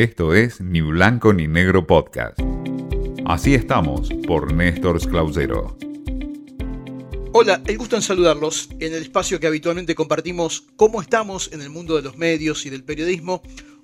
Esto es Ni Blanco ni Negro Podcast. Así estamos por Néstor Clausero. Hola, el gusto en saludarlos en el espacio que habitualmente compartimos cómo estamos en el mundo de los medios y del periodismo.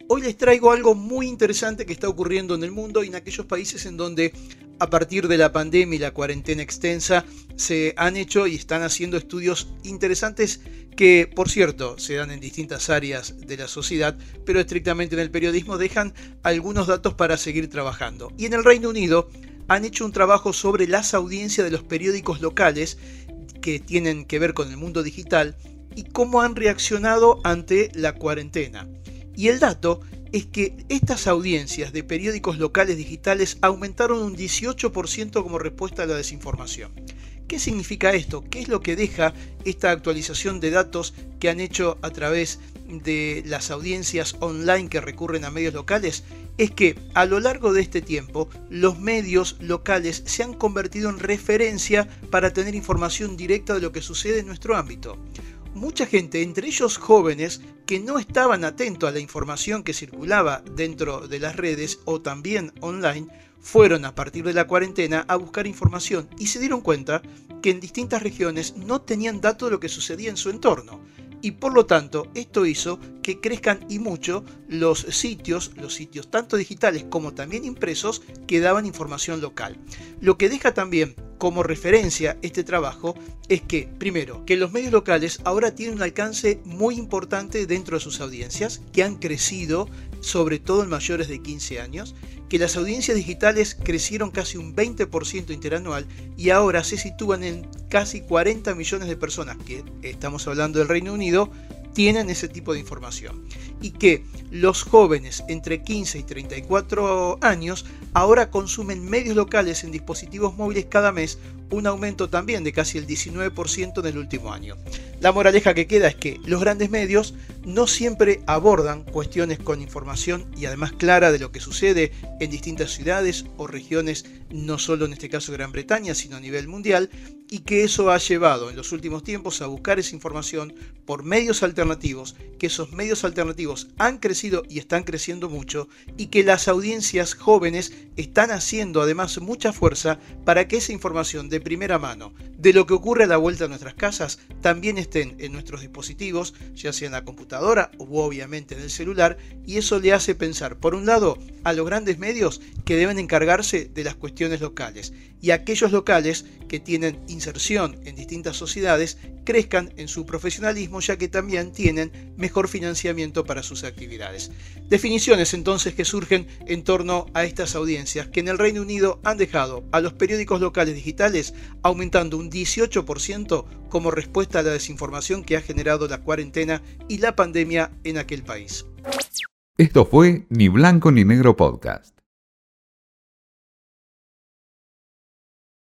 Hoy les traigo algo muy interesante que está ocurriendo en el mundo y en aquellos países en donde a partir de la pandemia y la cuarentena extensa se han hecho y están haciendo estudios interesantes que, por cierto, se dan en distintas áreas de la sociedad, pero estrictamente en el periodismo dejan algunos datos para seguir trabajando. Y en el Reino Unido han hecho un trabajo sobre las audiencias de los periódicos locales que tienen que ver con el mundo digital y cómo han reaccionado ante la cuarentena. Y el dato es que estas audiencias de periódicos locales digitales aumentaron un 18% como respuesta a la desinformación. ¿Qué significa esto? ¿Qué es lo que deja esta actualización de datos que han hecho a través de las audiencias online que recurren a medios locales? Es que a lo largo de este tiempo los medios locales se han convertido en referencia para tener información directa de lo que sucede en nuestro ámbito mucha gente, entre ellos jóvenes, que no estaban atentos a la información que circulaba dentro de las redes o también online, fueron a partir de la cuarentena a buscar información y se dieron cuenta que en distintas regiones no tenían datos de lo que sucedía en su entorno. Y por lo tanto, esto hizo que crezcan y mucho los sitios, los sitios tanto digitales como también impresos, que daban información local. Lo que deja también como referencia este trabajo es que, primero, que los medios locales ahora tienen un alcance muy importante dentro de sus audiencias, que han crecido, sobre todo en mayores de 15 años, que las audiencias digitales crecieron casi un 20% interanual y ahora se sitúan en casi 40 millones de personas, que estamos hablando del Reino Unido, tienen ese tipo de información. Y que los jóvenes entre 15 y 34 años ahora consumen medios locales en dispositivos móviles cada mes, un aumento también de casi el 19% en el último año. La moraleja que queda es que los grandes medios no siempre abordan cuestiones con información y además clara de lo que sucede en distintas ciudades o regiones, no solo en este caso Gran Bretaña, sino a nivel mundial, y que eso ha llevado en los últimos tiempos a buscar esa información por medios alternativos, que esos medios alternativos han crecido y están creciendo mucho, y que las audiencias jóvenes están haciendo además mucha fuerza para que esa información primera mano de lo que ocurre a la vuelta de nuestras casas también estén en nuestros dispositivos, ya sea en la computadora o obviamente en el celular, y eso le hace pensar, por un lado, a los grandes medios que deben encargarse de las cuestiones locales, y aquellos locales que tienen inserción en distintas sociedades crezcan en su profesionalismo ya que también tienen mejor financiamiento para sus actividades. Definiciones entonces que surgen en torno a estas audiencias que en el Reino Unido han dejado a los periódicos locales digitales aumentando un 18% como respuesta a la desinformación que ha generado la cuarentena y la pandemia en aquel país. Esto fue Ni Blanco ni Negro Podcast.